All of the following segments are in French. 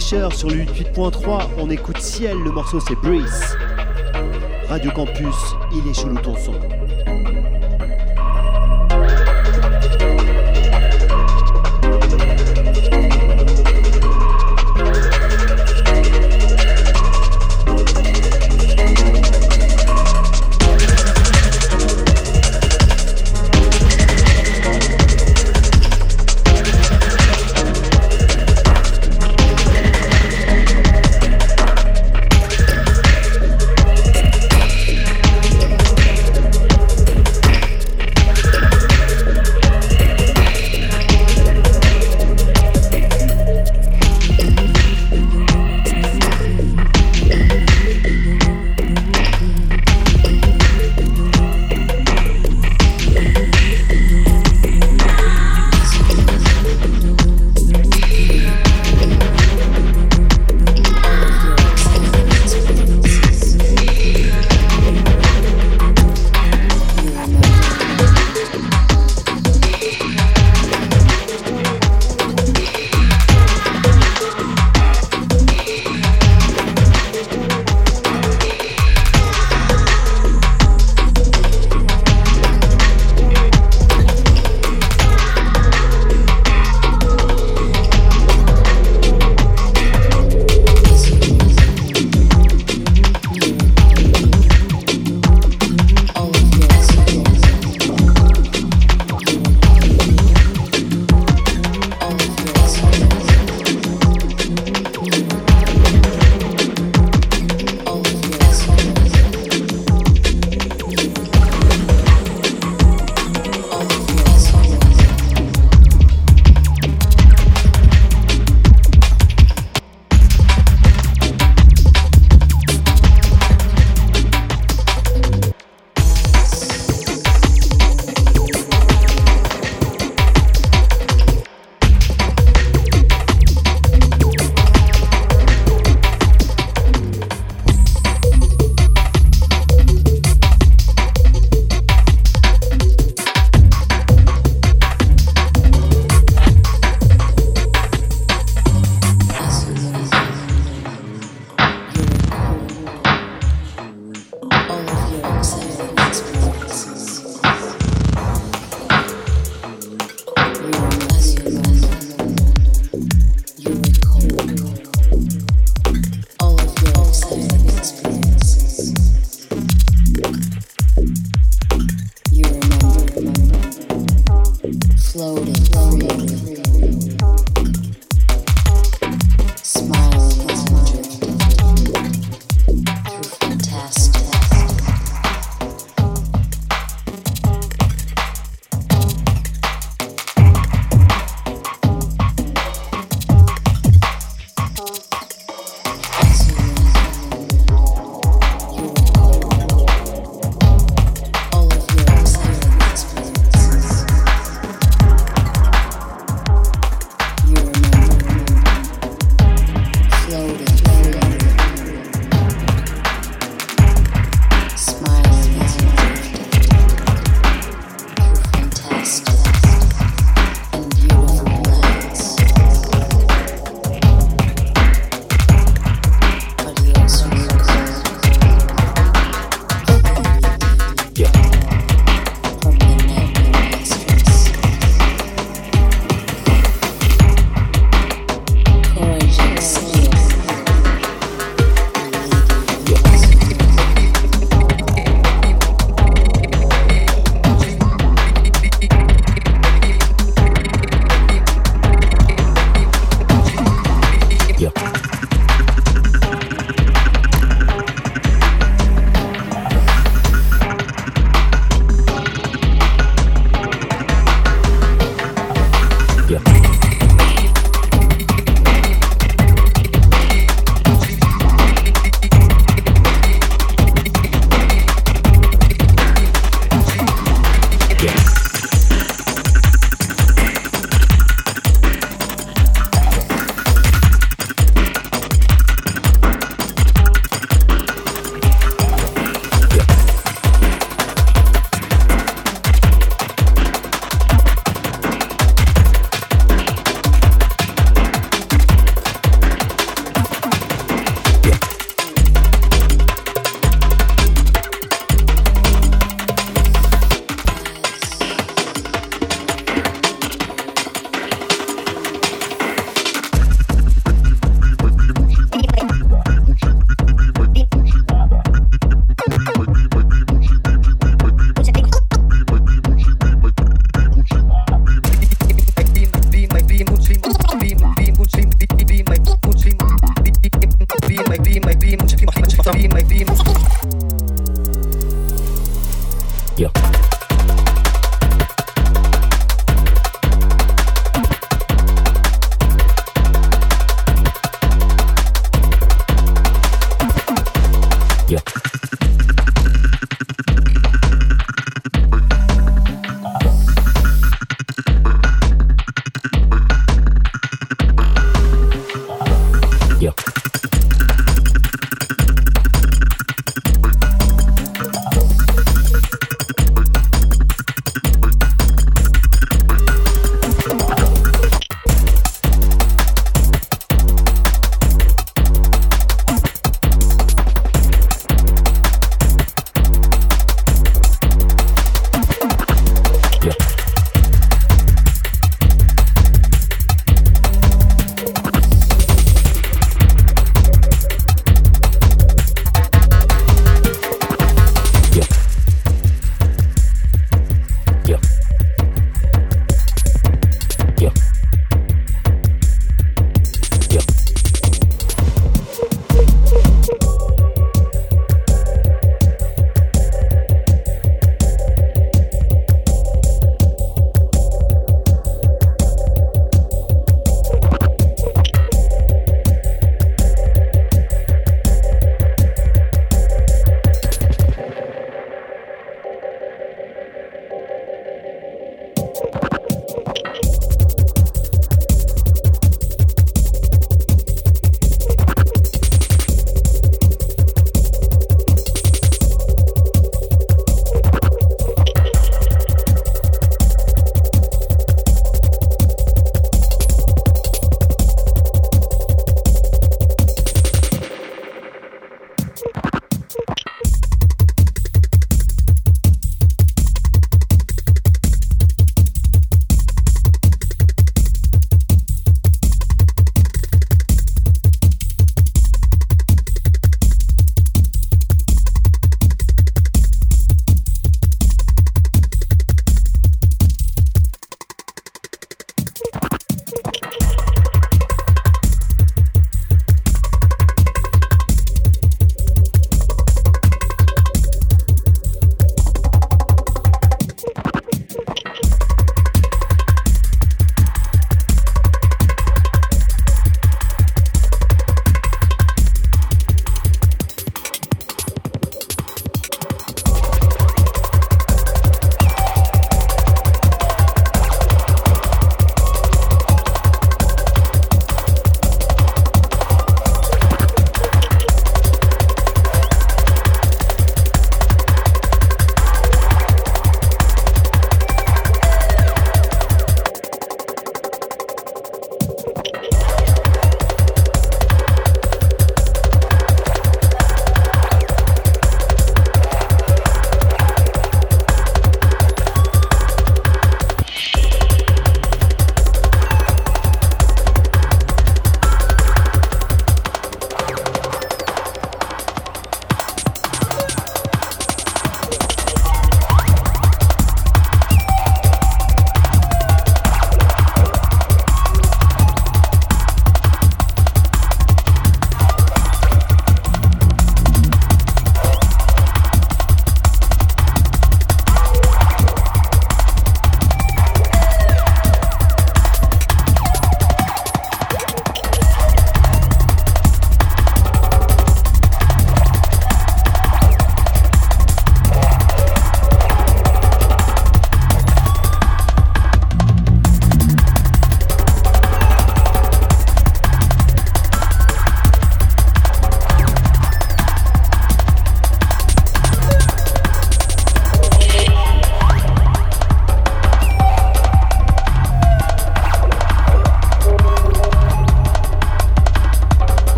sur le 88.3, on écoute Ciel, le morceau c'est Breeze. Radio Campus, il est chelou ton son.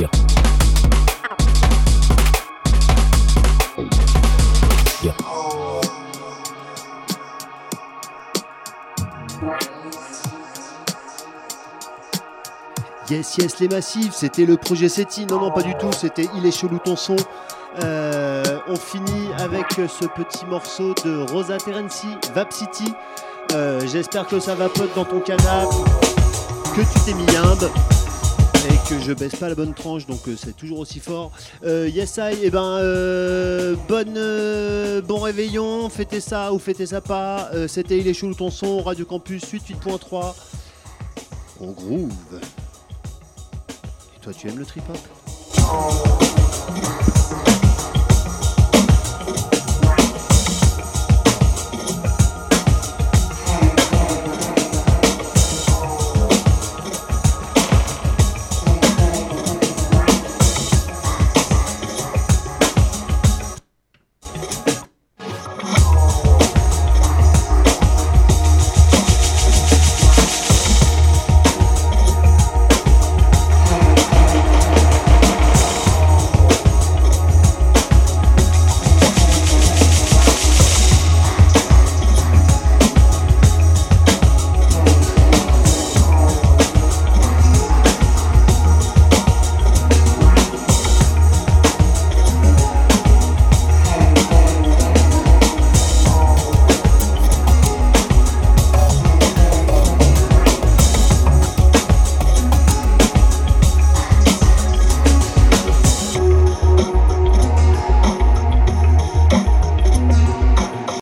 Yes, yes, les massifs, c'était le projet SETI. Non, non, pas du tout, c'était Il est chelou ton son. Euh, on finit avec ce petit morceau de Rosa Terenzi, Vap City. Euh, j'espère que ça va pote dans ton canapé, que tu t'es mis limbe et que je baisse pas la bonne tranche, donc euh, c'est toujours aussi fort. yes, I, eh ben, bonne, bon réveillon, fêtez ça ou fêtez ça pas. C'était Il est chelou ton son, Radio Campus 88.3. On groove. Toi, tu aimes le trip-hop?